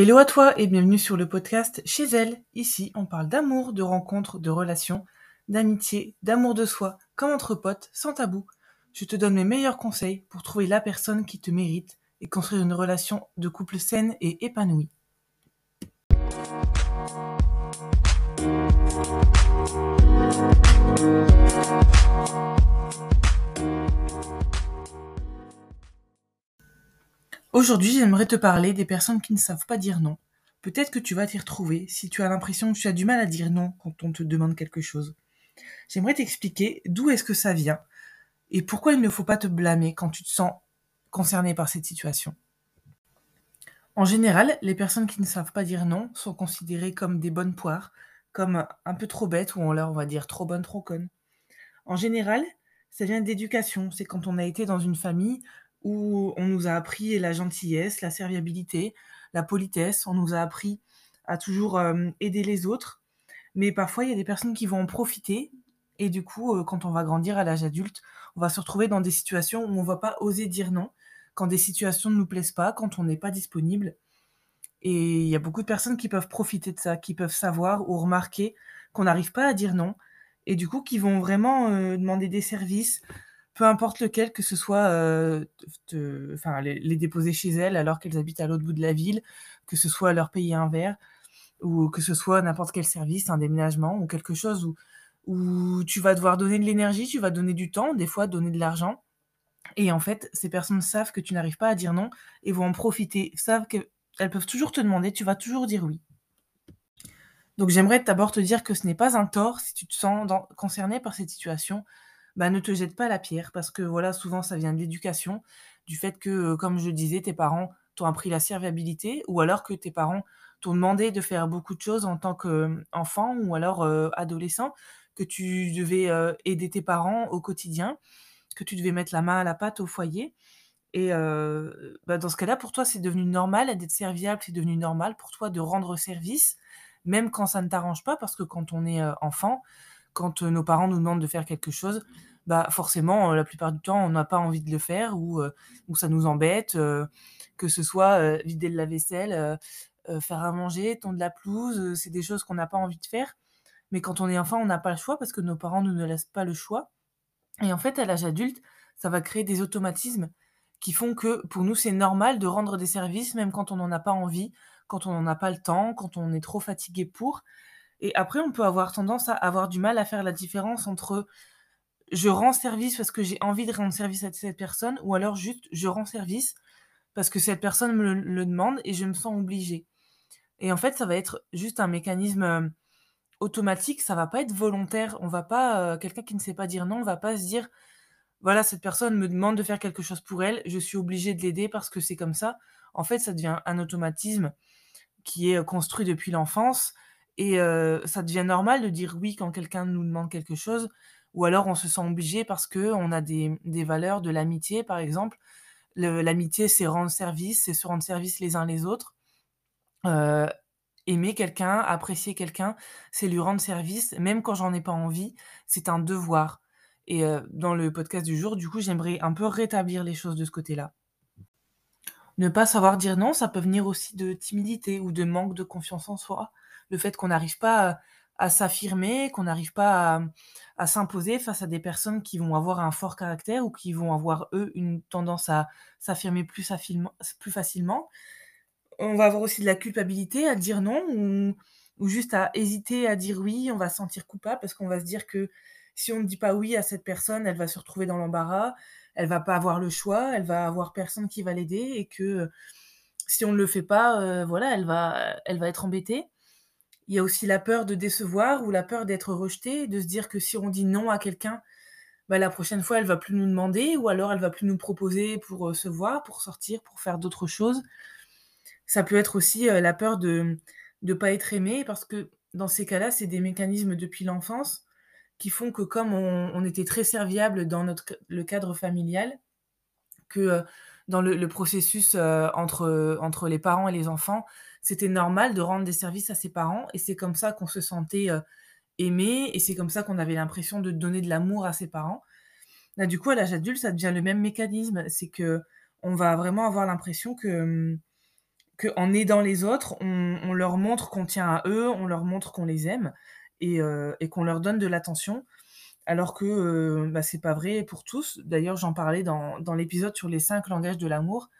Hello à toi et bienvenue sur le podcast Chez elle. Ici, on parle d'amour, de rencontres, de relations, d'amitié, d'amour de soi, comme entre potes, sans tabou. Je te donne mes meilleurs conseils pour trouver la personne qui te mérite et construire une relation de couple saine et épanouie. Aujourd'hui, j'aimerais te parler des personnes qui ne savent pas dire non. Peut-être que tu vas t'y retrouver si tu as l'impression que tu as du mal à dire non quand on te demande quelque chose. J'aimerais t'expliquer d'où est-ce que ça vient et pourquoi il ne faut pas te blâmer quand tu te sens concerné par cette situation. En général, les personnes qui ne savent pas dire non sont considérées comme des bonnes poires, comme un peu trop bêtes ou on leur va dire trop bonnes, trop connes. En général, ça vient d'éducation. C'est quand on a été dans une famille où on nous a appris la gentillesse, la serviabilité, la politesse, on nous a appris à toujours euh, aider les autres. Mais parfois, il y a des personnes qui vont en profiter. Et du coup, euh, quand on va grandir à l'âge adulte, on va se retrouver dans des situations où on ne va pas oser dire non, quand des situations ne nous plaisent pas, quand on n'est pas disponible. Et il y a beaucoup de personnes qui peuvent profiter de ça, qui peuvent savoir ou remarquer qu'on n'arrive pas à dire non, et du coup qui vont vraiment euh, demander des services, peu importe lequel, que ce soit les, déposer chez elles alors qu'elles habitent à l'autre bout de la ville, que ce soit leur payer un verre, ou que ce soit n'importe quel service, un déménagement, ou quelque chose où, où tu vas devoir donner de l'énergie, tu vas donner du temps, des fois donner de l'argent. Et en fait, ces personnes savent que tu n'arrives pas à dire non et vont en profiter, savent qu'elles peuvent toujours te demander, tu vas toujours dire oui. Donc j'aimerais d'abord te dire que ce n'est pas un tort si tu te sens concerné par cette situation, bah, ne te jette pas la pierre parce que voilà, souvent ça vient de l'éducation, du fait que, comme je disais, tes parents t'ont appris la serviabilité ou alors que tes parents t'ont demandé de faire beaucoup de choses en tant qu'enfant ou alors adolescent, que tu devais aider tes parents au quotidien, que tu devais mettre la main à la pâte au foyer. Et bah, dans ce cas-là, pour toi, c'est devenu normal d'être serviable, c'est devenu normal pour toi de rendre service, même quand ça ne t'arrange pas, parce que quand on est enfant, quand nos parents nous demandent de faire quelque chose, bah forcément, la plupart du temps, on n'a pas envie de le faire ou, ou ça nous embête, que ce soit vider le lave-vaisselle, faire à manger, tondre la pelouse, c'est des choses qu'on n'a pas envie de faire. Mais quand on est enfant, on n'a pas le choix parce que nos parents ne nous laissent pas le choix. Et en fait, à l'âge adulte, ça va créer des automatismes qui font que pour nous, c'est normal de rendre des services même quand on n'en a pas envie, quand on n'en a pas le temps, quand on est trop fatigué pour. Et après, on peut avoir tendance à avoir du mal à faire la différence entre je rends service parce que j'ai envie de rendre service à cette personne, ou alors juste je rends service parce que cette personne me le, demande et je me sens obligée. Et en fait, ça va être juste un mécanisme euh, automatique, ça va pas être volontaire. On va pas, euh, quelqu'un qui ne sait pas dire non, va pas se dire, voilà, cette personne me demande de faire quelque chose pour elle, je suis obligée de l'aider parce que c'est comme ça. En fait, ça devient un automatisme qui est construit depuis l'enfance et ça devient normal de dire oui quand quelqu'un nous demande quelque chose, ou alors on se sent obligé parce qu'on a des, valeurs de l'amitié, par exemple. L'amitié, c'est rendre service, c'est se rendre service les uns les autres. aimer quelqu'un, apprécier quelqu'un, c'est lui rendre service, même quand j'en ai pas envie, c'est un devoir. Et dans le podcast du jour, du coup, j'aimerais un peu rétablir les choses de ce côté-là. Ne pas savoir dire non, ça peut venir aussi de timidité ou de manque de confiance en soi le fait qu'on n'arrive pas à, s'affirmer, qu'on n'arrive pas à, s'imposer face à des personnes qui vont avoir un fort caractère ou qui vont avoir, eux, une tendance à s'affirmer plus, facilement. On va avoir aussi de la culpabilité à dire non ou, juste à hésiter à dire oui, on va se sentir coupable parce qu'on va se dire que si on ne dit pas oui à cette personne, elle va se retrouver dans l'embarras, elle va pas avoir le choix, elle va avoir personne qui va l'aider et que si on ne le fait pas, euh, voilà, elle va être embêtée. Il y a aussi la peur de décevoir ou la peur d'être rejeté, de se dire que si on dit non à quelqu'un, bah, la prochaine fois, elle va plus nous demander ou alors elle va plus nous proposer pour, euh, se voir, pour sortir, pour faire d'autres choses. Ça peut être aussi, euh, la peur de ne pas être aimé parce que dans ces cas-là, c'est des mécanismes depuis l'enfance qui font que comme on était très serviable dans notre le cadre familial, que, euh, dans le processus, entre, entre les parents et les enfants, c'était normal de rendre des services à ses parents et c'est comme ça qu'on se sentait aimé et c'est comme ça qu'on avait l'impression de donner de l'amour à ses parents. Là, du coup, à l'âge adulte, ça devient le même mécanisme. C'est que on va vraiment avoir l'impression que, mmh, qu'en aidant les autres, on leur montre qu'on tient à eux, on leur montre qu'on les aime et heu et qu'on leur donne de l'attention. Alors que, heu, bah, c'est pas vrai pour tous. D'ailleurs, j'en parlais dans l'épisode sur les 5 langages de l'amour,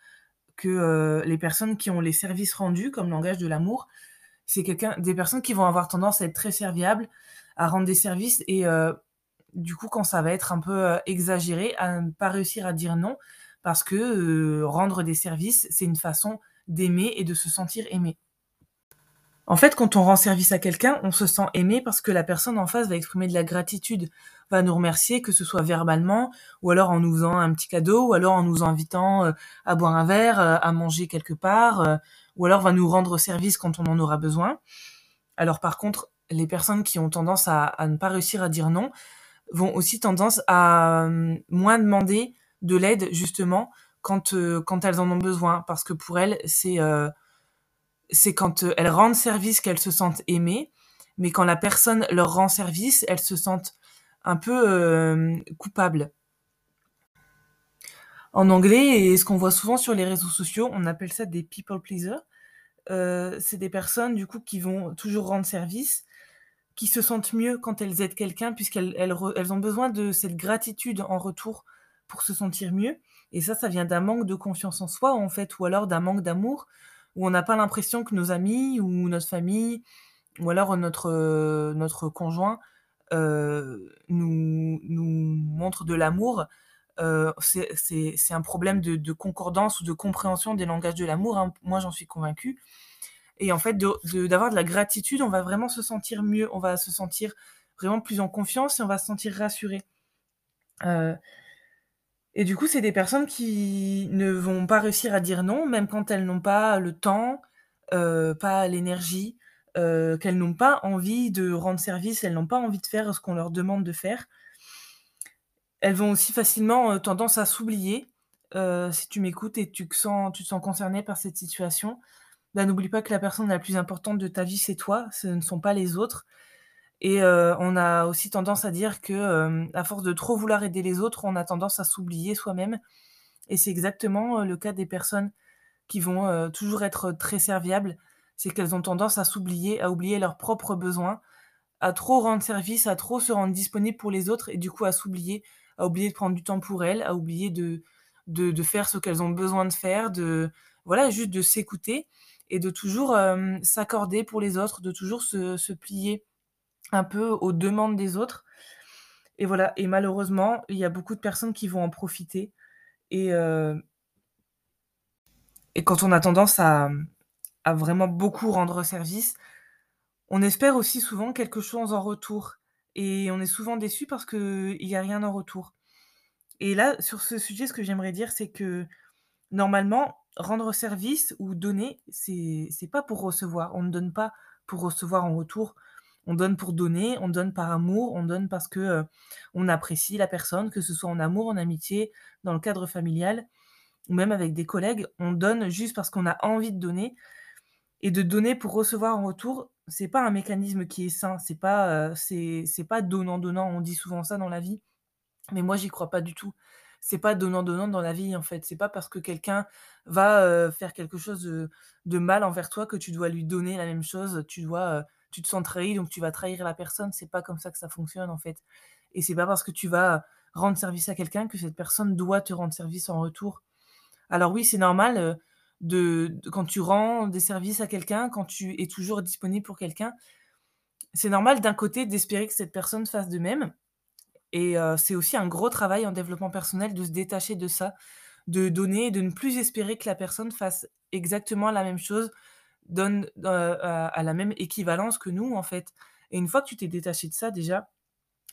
que, heu, les personnes qui ont les services rendus comme langage de l'amour, c'est quelqu'un des personnes qui vont avoir tendance à être très serviables, à rendre des services et heu, du coup, quand ça va être un peu, heu, exagéré, à ne pas réussir à dire non parce que, rendre des services, c'est une façon d'aimer et de se sentir aimé. En fait, quand on rend service à quelqu'un, on se sent aimé parce que la personne en face va exprimer de la gratitude, va nous remercier, que ce soit verbalement, ou alors en nous faisant un petit cadeau, ou alors en nous invitant euh, à boire un verre, euh, à manger quelque part, euh, ou alors va nous rendre service quand on en aura besoin. Alors par contre, les personnes qui ont tendance à, ne pas réussir à dire non vont aussi tendance à moins demander de l'aide justement quand quand elles en ont besoin, parce que pour elles c'est euh, c'est quand euh, elles rendent service qu'elles se sentent aimées, mais quand la personne leur rend service, elles se sentent un peu euh, coupables. En anglais, et ce qu'on voit souvent sur les réseaux sociaux, on appelle ça des people pleasers. Euh, c'est des personnes du coup qui vont toujours rendre service, qui se sentent mieux quand elles aident quelqu'un puisqu'elles elles, ont besoin de cette gratitude en retour pour se sentir mieux. Et ça, ça vient d'un manque de confiance en soi en fait, ou alors d'un manque d'amour, où on n'a pas l'impression que nos amis ou notre famille ou alors notre, heu, notre conjoint, heu, nous nous montre de l'amour, heu, c'est un problème de concordance ou de compréhension des langages de l'amour, hein. Moi, j'en suis convaincue et en fait, d'avoir de la gratitude, on va vraiment se sentir mieux, on va se sentir vraiment plus en confiance et on va se sentir rassuré. Et du coup, c'est des personnes qui ne vont pas réussir à dire non, même quand elles n'ont pas le temps, heu, pas l'énergie, heu, qu'elles n'ont pas envie de rendre service, elles n'ont pas envie de faire ce qu'on leur demande de faire. Elles vont aussi facilement, heu, tendance à s'oublier. Si tu m'écoutes et tu te sens tu sens concerné par cette situation, bah, n'oublie pas que la personne la plus importante de ta vie, c'est toi, ce ne sont pas les autres et heu, on a aussi tendance à dire que, hem, à force de trop vouloir aider les autres, on a tendance à s'oublier soi-même et c'est exactement, heu, le cas des personnes qui vont, toujours être très serviables. C'est qu'elles ont tendance à s'oublier, à oublier leurs propres besoins, à trop rendre service, à trop se rendre disponible pour les autres et du coup à s'oublier, à oublier de prendre du temps pour elles, à oublier de de faire ce qu'elles ont besoin de faire, de voilà, juste de s'écouter et de toujours, s'accorder pour les autres, de toujours se plier un peu aux demandes des autres. Et voilà. Et malheureusement, il y a beaucoup de personnes qui vont en profiter. Et heu et quand on a tendance à, vraiment beaucoup rendre service, on espère aussi souvent quelque chose en retour. Et on est souvent déçu parce qu'il y a rien en retour. Et là, sur ce sujet, ce que j'aimerais dire, c'est que normalement, rendre service ou donner, c'est pas pour recevoir. On ne donne pas pour recevoir en retour. On donne pour donner, on donne par amour, on donne parce que, heu, on apprécie la personne, que ce soit en amour, en amitié, dans le cadre familial ou même avec des collègues. On donne juste parce qu'on a envie de donner et de donner pour recevoir en retour, c'est pas un mécanisme qui est sain. C'est pas, c'est pas donnant-donnant. On dit souvent ça dans la vie, mais moi j'y crois pas du tout. C'est pas donnant-donnant dans la vie, en fait. C'est pas parce que quelqu'un va, heu, faire quelque chose de mal envers toi que tu dois lui donner la même chose. Tu dois, tu te sens trahi, donc tu vas trahir la personne. C'est pas comme ça que ça fonctionne, en fait et c'est pas parce que tu vas rendre service à quelqu'un que cette personne doit te rendre service en retour. Alors oui, c'est normal, heu, de de quand tu rends des services à quelqu'un, quand tu es toujours disponible pour quelqu'un, c'est normal d'un côté d'espérer que cette personne fasse de même et heu, c'est aussi un gros travail en développement personnel de se détacher de ça, de donner de ne plus espérer que la personne fasse exactement la même chose, donne, heu, à à la même équivalence que nous, en fait. Et une fois que tu t'es détaché de ça déjà,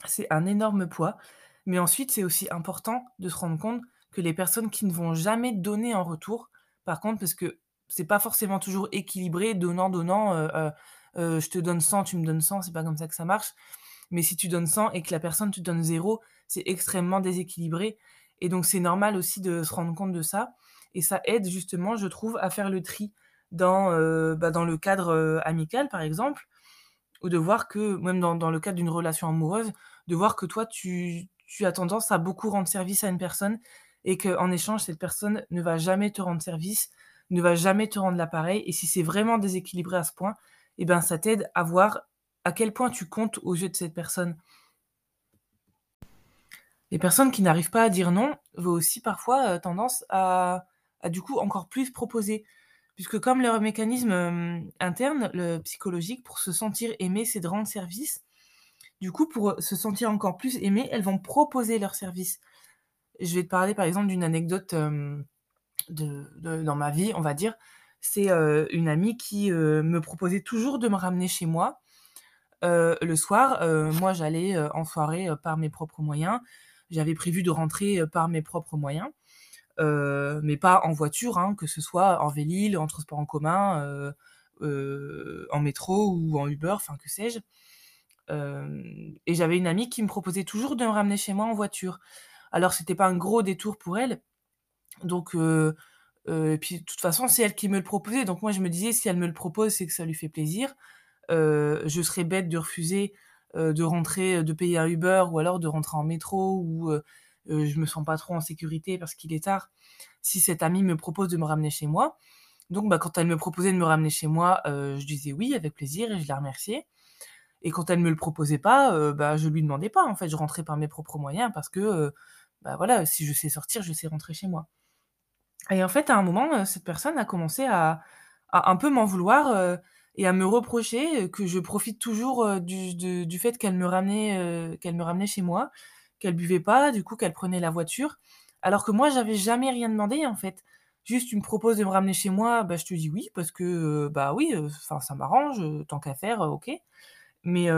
c'est un énorme poids, mais ensuite, c'est aussi important de se rendre compte que les personnes qui ne vont jamais donner en retour, par contre, parce que c'est pas forcément toujours équilibré, donnant-donnant, heu heu heu, je te donne 100, tu me donnes 100, c'est pas comme ça que ça marche. Mais si tu donnes 100 et que la personne te donne 0, c'est extrêmement déséquilibré. Et donc c'est normal aussi de se rendre compte de ça. Et ça aide justement, je trouve, à faire le tri dans, heu, bah, dans le cadre, heu, amical, par exemple, ou de voir que même dans le cadre d'une relation amoureuse, de voir que toi tu as tendance à beaucoup rendre service à une personne et qu'en échange cette personne ne va jamais te rendre service, ne va jamais te rendre l'appareil et si c'est vraiment déséquilibré à ce point, et ben, ça t'aide à voir à quel point tu comptes aux yeux de cette personne. Les personnes qui n'arrivent pas à dire non vont aussi parfois, heu, tendance à à du coup encore plus proposer. Puisque comme leur mécanisme, interne, le psychologique, pour se sentir aimé, c'est de rendre service. Du coup, pour, heu, se sentir encore plus aimées, elles vont proposer leur service. Je vais te parler par exemple d'une anecdote, de dans ma vie, on va dire. C'est, heu, une amie qui, heu, me proposait toujours de me ramener chez moi, le soir. Moi j'allais, en soirée, par mes propres moyens. J'avais prévu de rentrer, par mes propres moyens, mais pas en voiture, hein, que ce soit en Vélil, en transport en commun, heu heu, en métro ou en Uber, enfin que sais-je. Et j'avais une amie qui me proposait toujours de me ramener chez moi en voiture. Alors c'était pas un gros détour pour elle, donc et puis de toute façon, c'est elle qui me le proposait, donc moi je me disais: «Si elle me le propose, c'est que ça lui fait plaisir». Je serais bête de refuser, de rentrer, de payer un Uber ou alors de rentrer en métro ou heu, je me sens pas trop en sécurité parce qu'il est tard, si cette amie me propose de me ramener chez moi. Donc bah, quand elle me proposait de me ramener chez moi, heu, je disais: «Oui» avec plaisir et je la remerciais et quand elle me le proposait pas, heu, bah, je lui demandais pas, en fait. Je rentrais par mes propres moyens parce que, heu, bah, voilà, si je sais sortir, je sais rentrer chez moi et en fait, à un moment, heu, cette personne a commencé à un peu m'en vouloir, et à me reprocher, que je profite toujours, du fait qu'elle me qu'elle me ramenait chez moi, qu'elle buvait pas, du coup, qu'elle prenait la voiture, alors que moi, j'avais jamais rien demandé, en fait. Juste, tu me proposes de me ramener chez moi, bah, je te dis: «Oui» parce que, heu, bah, oui, enfin, ça m'arrange, heu, tant qu'à faire, OK. Mais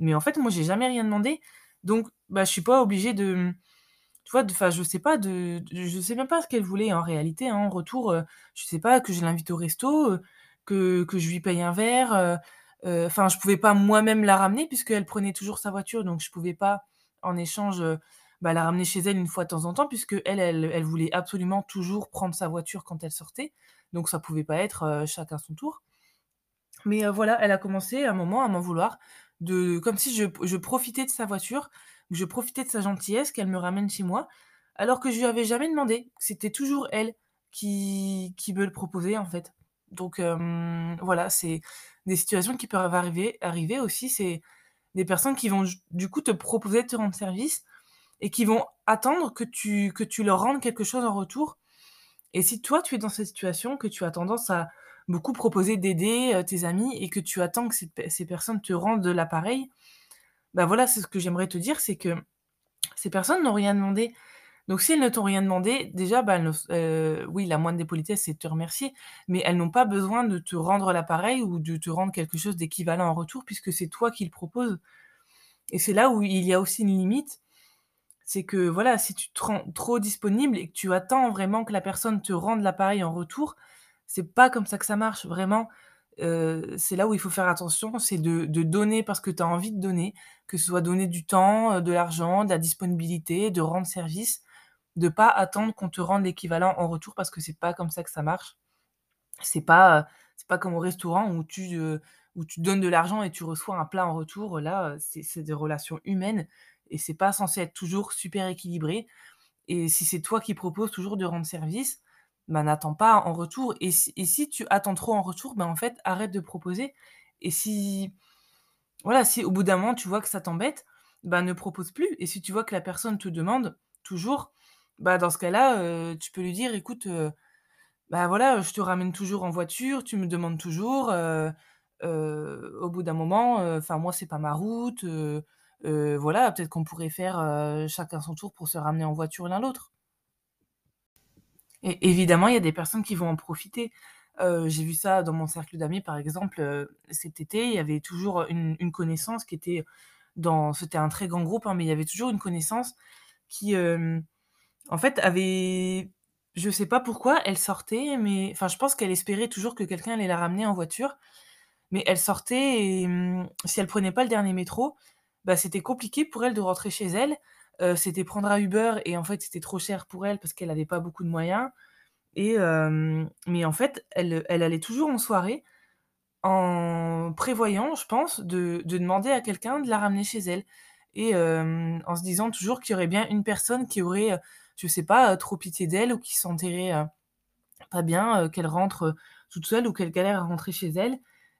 mais en fait, moi, j'ai jamais rien demandé, donc bah, je suis pas obligée de, tu vois, enfin, je sais pas de je sais même pas ce qu'elle voulait en réalité, hein, en retour, heu, je sais pas, que je l'invite au resto, que que je lui paye un verre, enfin, je pouvais pas moi-même la ramener puisqu'elle prenait toujours sa voiture, donc je pouvais pas en échange, heu, bah, la ramener chez elle une fois de temps en temps puisqu'elle, elle elle voulait absolument toujours prendre sa voiture quand elle sortait, donc ça pouvait pas être, heu, chacun son tour. Mais heu, voilà, elle a commencé à un moment à m'en vouloir, de comme si je je profitais de sa voiture, je profitais de sa gentillesse qu'elle me ramène chez moi, alors que je lui avais jamais demandé. C'était toujours elle qui qui me le proposait, en fait. Donc voilà, c'est des situations qui peuvent arriver arriver aussi, c'est des personnes qui vont du coup te proposer de te rendre service et qui vont attendre que tu leur rendes quelque chose en retour et si toi, tu es dans cette situation, que tu as tendance à beaucoup proposer d'aider, heu, tes amis et que tu attends que ces pe ces personnes te rendent l'appareil, bah, voilà, c'est ce que j'aimerais te dire, c'est que ces personnes n'ont rien demandé. Donc si elles ne t'ont rien demandé, déjà, bah, heu, oui, la moindre des politesses, c'est de te remercier, mais elles n'ont pas besoin de te rendre l'appareil ou de te rendre quelque chose d'équivalent en retour puisque c'est toi qui le proposes et c'est là où il y a aussi une limite, c'est que, voilà, si tu te rends trop disponible et que tu attends vraiment que la personne te rende l'appareil en retour, c'est pas comme ça que ça marche. Vraiment, heu, c'est là où il faut faire attention, c'est de donner parce que tu as envie de donner, que ce soit donner du temps, heu, de l'argent, de la disponibilité, de rendre service, de pas attendre qu'on te rende l'équivalent en retour parce que c'est pas comme ça que ça marche. C'est pas, c'est pas comme au restaurant où tu, heu, où tu donnes de l'argent et tu reçois un plat en retour. Là, heu, c'est des relations humaines et c'est pas censé être toujours super équilibré et si c'est toi qui proposes toujours de rendre service, bah, n'attends pas en retour et si et si tu attends trop en retour, bah, en fait, arrête de proposer et si voilà, si au bout d'un moment, tu vois que ça t'embête, bah, ne propose plus et si tu vois que la personne te demande toujours, bah, dans ce cas-là, heu, tu peux lui dire: «Écoute, heu, bah, voilà, je te ramène toujours en voiture, tu me demandes toujours, heu, au bout d'un moment, heu, enfin moi, c'est pas ma route, voilà, peut-être qu'on pourrait faire, chacun son tour pour se ramener en voiture l'un l'autre». Et évidemment, il y a des personnes qui vont en profiter. J'ai vu ça dans mon cercle d'amis, par exemple, cet été, il y avait toujours une connaissance qui était dans c'était un très grand groupe, hein, mais il y avait toujours une connaissance qui, en fait, avait je sais pas pourquoi, elle sortait, mais enfin, je pense qu'elle espérait toujours que quelqu'un allait la ramener en voiture, mais elle sortait et mmh, si elle prenait pas le dernier métro, bah, c'était compliqué pour elle de rentrer chez elle. Heu, c'était prendre un Uber et en fait, c'était trop cher pour elle parce qu'elle avait pas beaucoup de moyens. Mais en fait, elle, allait toujours en soirée en prévoyant, je pense, de de demander à quelqu'un de la ramener chez elle. Et en se disant toujours qu'il y aurait bien une personne qui aurait, je sais pas, trop pitié d'elle ou qui se sentirait, heu pas bien, qu'elle rentre, toute seule ou qu'elle galère à rentrer chez elle.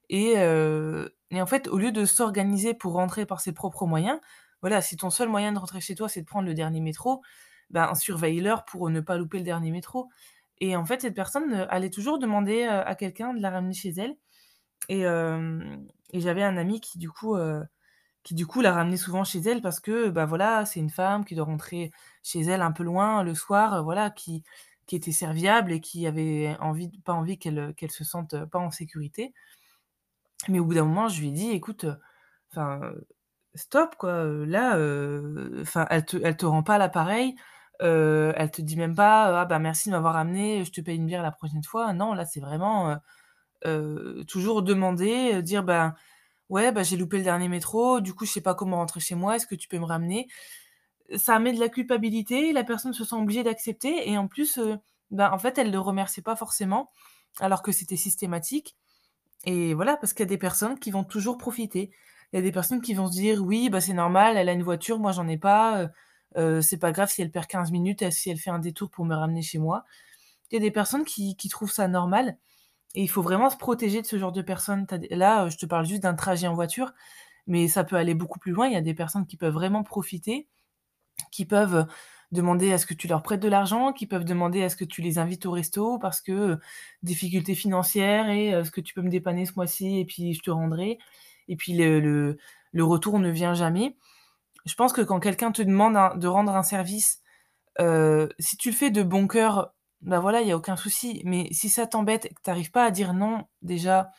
Et en fait, au lieu de s'organiser pour rentrer par ses propres moyens, voilà, si ton seul moyen de rentrer chez toi, c'est de prendre le dernier métro, ben, surveille l'heure pour ne pas louper le dernier métro. Et en fait, cette personne, allait toujours demander, à quelqu'un de la ramener chez elle. Et j'avais un ami qui du coup, qui du coup la ramenait souvent chez elle parce que, bah, voilà, c'est une femme qui doit rentrer chez elle un peu loin le soir, voilà, qui qui était serviable et qui avait envie pas envie qu'elle, qu'elle se sente, pas en sécurité. Mais au bout d'un moment, je lui ai dit: «Écoute, enfin, stop quoi, là, enfin, elle te elle te rend pas l'appareil, elle te dit même pas: «Ah bah, merci de m'avoir ramené, je te paye une bière la prochaine fois». Non, là, c'est vraiment, toujours demander, dire: «Ben, ouais, bah, j'ai loupé le dernier métro, du coup, je sais pas comment rentrer chez moi, est-ce que tu peux me ramener?» ça met de la culpabilité, la personne se sent obligée d'accepter et en plus, bah, en fait, elle le remerciait pas forcément, alors que c'était systématique et voilà, parce qu'il y a des personnes qui vont toujours profiter. Il y a des personnes qui vont se dire: «Oui, bah, c'est normal, elle a une voiture, moi j'en ai pas, c'est pas grave si elle perd 15 minutes, si elle fait un détour pour me ramener chez moi». Il y a des personnes qui trouvent ça normal et il faut vraiment se protéger de ce genre de personnes. Là, je te parle juste d'un trajet en voiture, mais ça peut aller beaucoup plus loin. Il y a des personnes qui peuvent vraiment profiter qui peuvent demander à ce que tu leur prêtes de l'argent, qui peuvent demander à ce que tu les invites au resto parce que, difficultés financières et «Est-ce que tu peux me dépanner ce mois-ci et puis je te rendrai?» et puis le retour ne vient jamais. Je pense que quand quelqu'un te demande de rendre un service, si tu le fais de bon cœur, bah, voilà, il y a aucun souci. Mais si ça t'embête et que tu arrives pas à dire non, déjà,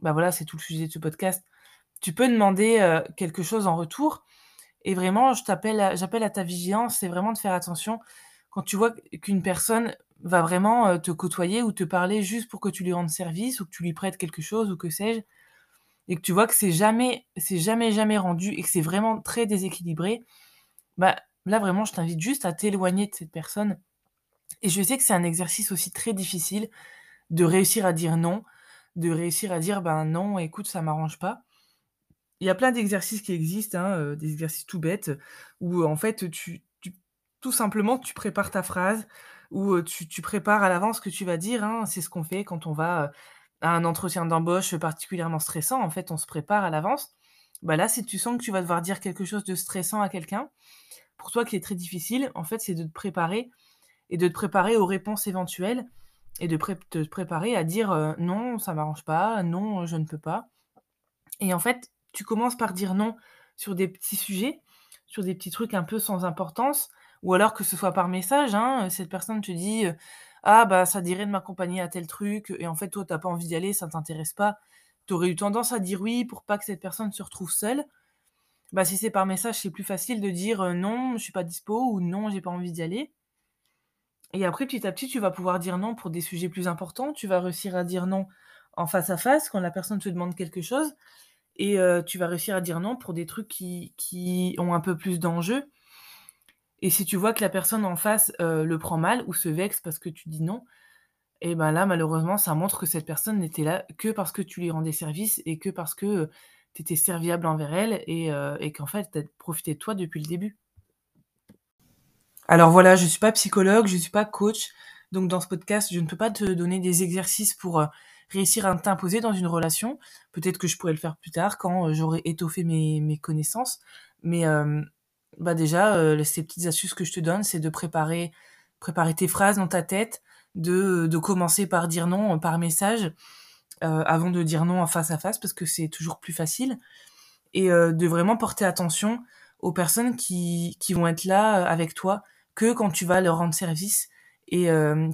bah, voilà, c'est tout le sujet de ce podcast, tu peux demander, heu, quelque chose en retour. Et vraiment, j'appelle à ta vigilance, c'est vraiment de faire attention. Quand tu vois qu'une personne va vraiment, te côtoyer ou te parler juste pour que tu lui rendes service ou que tu lui prêtes quelque chose ou que sais-je et que tu vois que c'est jamais jamais, jamais rendu et que c'est vraiment très déséquilibré, bah, là vraiment je t'invite juste à t'éloigner de cette personne et je sais que c'est un exercice aussi très difficile de réussir à dire non, de réussir à dire: «Ben non, écoute, ça m'arrange pas». Il y a plein d'exercices qui existent, hein, heu, des exercices tout bêtes où, en fait, tu tout simplement, tu prépares ta phrase ou, tu tu prépares à l'avance ce que tu vas dire, hein. C'est ce qu'on fait quand on va, à un entretien d'embauche particulièrement stressant. En fait, on se prépare à l'avance. Bah, là, si tu sens que tu vas devoir dire quelque chose de stressant à quelqu'un, pour toi qui est très difficile, en fait, c'est de te préparer et de te préparer aux réponses éventuelles et de te préparer à dire, «Non, ça m'arrange pas. Non, je ne peux pas» et en fait, tu commences par dire non sur des petits sujets, sur des petits trucs un peu sans importance, ou alors que ce soit par message, hein, cette personne te dit, «Ah bah, ça dirait de m'accompagner à tel truc» et en fait, toi, tu as pas envie d'y aller, ça t'intéresse pas. Tu aurais eu tendance à dire oui pour pas que cette personne se retrouve seule. Bah, si c'est par message, c'est plus facile de dire, «Non, je suis pas dispo» ou «Non, j'ai pas envie d'y aller» et après, petit à petit, tu vas pouvoir dire non pour des sujets plus importants. Tu vas réussir à dire non en face à face quand la personne te demande quelque chose et tu vas réussir à dire non pour des trucs qui qui ont un peu plus d'enjeux et si tu vois que la personne en face, le prend mal ou se vexe parce que tu dis non et ben là, malheureusement, ça montre que cette personne n'était là que parce que tu lui rendais service et que parce que, tu étais serviable envers elle et et qu'en fait, tu as profité de toi depuis le début. Alors voilà, je suis pas psychologue, je suis pas coach, donc dans ce podcast, je ne peux pas te donner des exercices pour, réussir à t'imposer dans une relation. Peut-être que je pourrais le faire plus tard quand j'aurai étoffé mes, connaissances. Mais bah déjà, ces petites astuces que je te donne, c'est de préparer, préparer tes phrases dans ta tête, de, de commencer par dire non par message, avant de dire non en face à face, parce que c'est toujours plus facile. Et de vraiment porter attention aux personnes qui, qui vont être là avec toi que quand tu vas leur rendre service et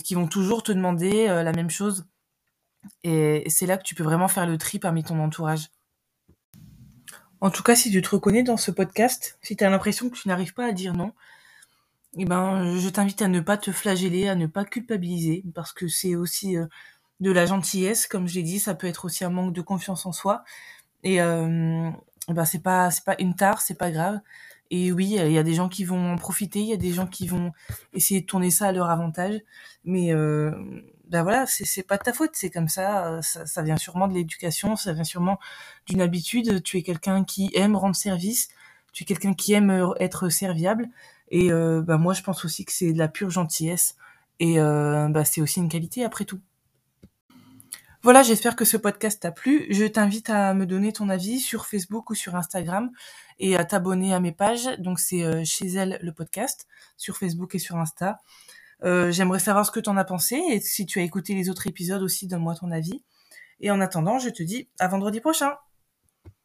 qui vont toujours te demander la même chose et c'est là que tu peux vraiment faire le tri parmi ton entourage. En tout cas, si tu te reconnais dans ce podcast, si tu as l'impression que tu n'arrives pas à dire non, eh ben, je t'invite à ne pas te flageller, à ne pas culpabiliser, parce que c'est aussi euh, de la gentillesse, comme je l'ai dit, ça peut être aussi un manque de confiance en soi. Et euh, eh ben, c'est pas, c'est pas une tare, c'est pas grave. Et oui, il y a des gens qui vont en profiter, il y a des gens qui vont essayer de tourner ça à leur avantage, mais euh, ben voilà, c'est pas de ta faute, c'est comme ça, ça, ça vient sûrement de l'éducation, ça vient sûrement d'une habitude. Tu es quelqu'un qui aime rendre service, tu es quelqu'un qui aime être serviable, et euh, ben moi je pense aussi que c'est de la pure gentillesse. Et bah, c'est aussi une qualité après tout. Voilà, j'espère que ce podcast t'a plu. Je t'invite à me donner ton avis sur Facebook ou sur Instagram et à t'abonner à mes pages. Donc c'est chez elle le podcast sur Facebook et sur Insta. J'aimerais savoir ce que tu en as pensé et si tu as écouté les autres épisodes aussi, donne-moi ton avis. Et en attendant, je te dis à vendredi prochain.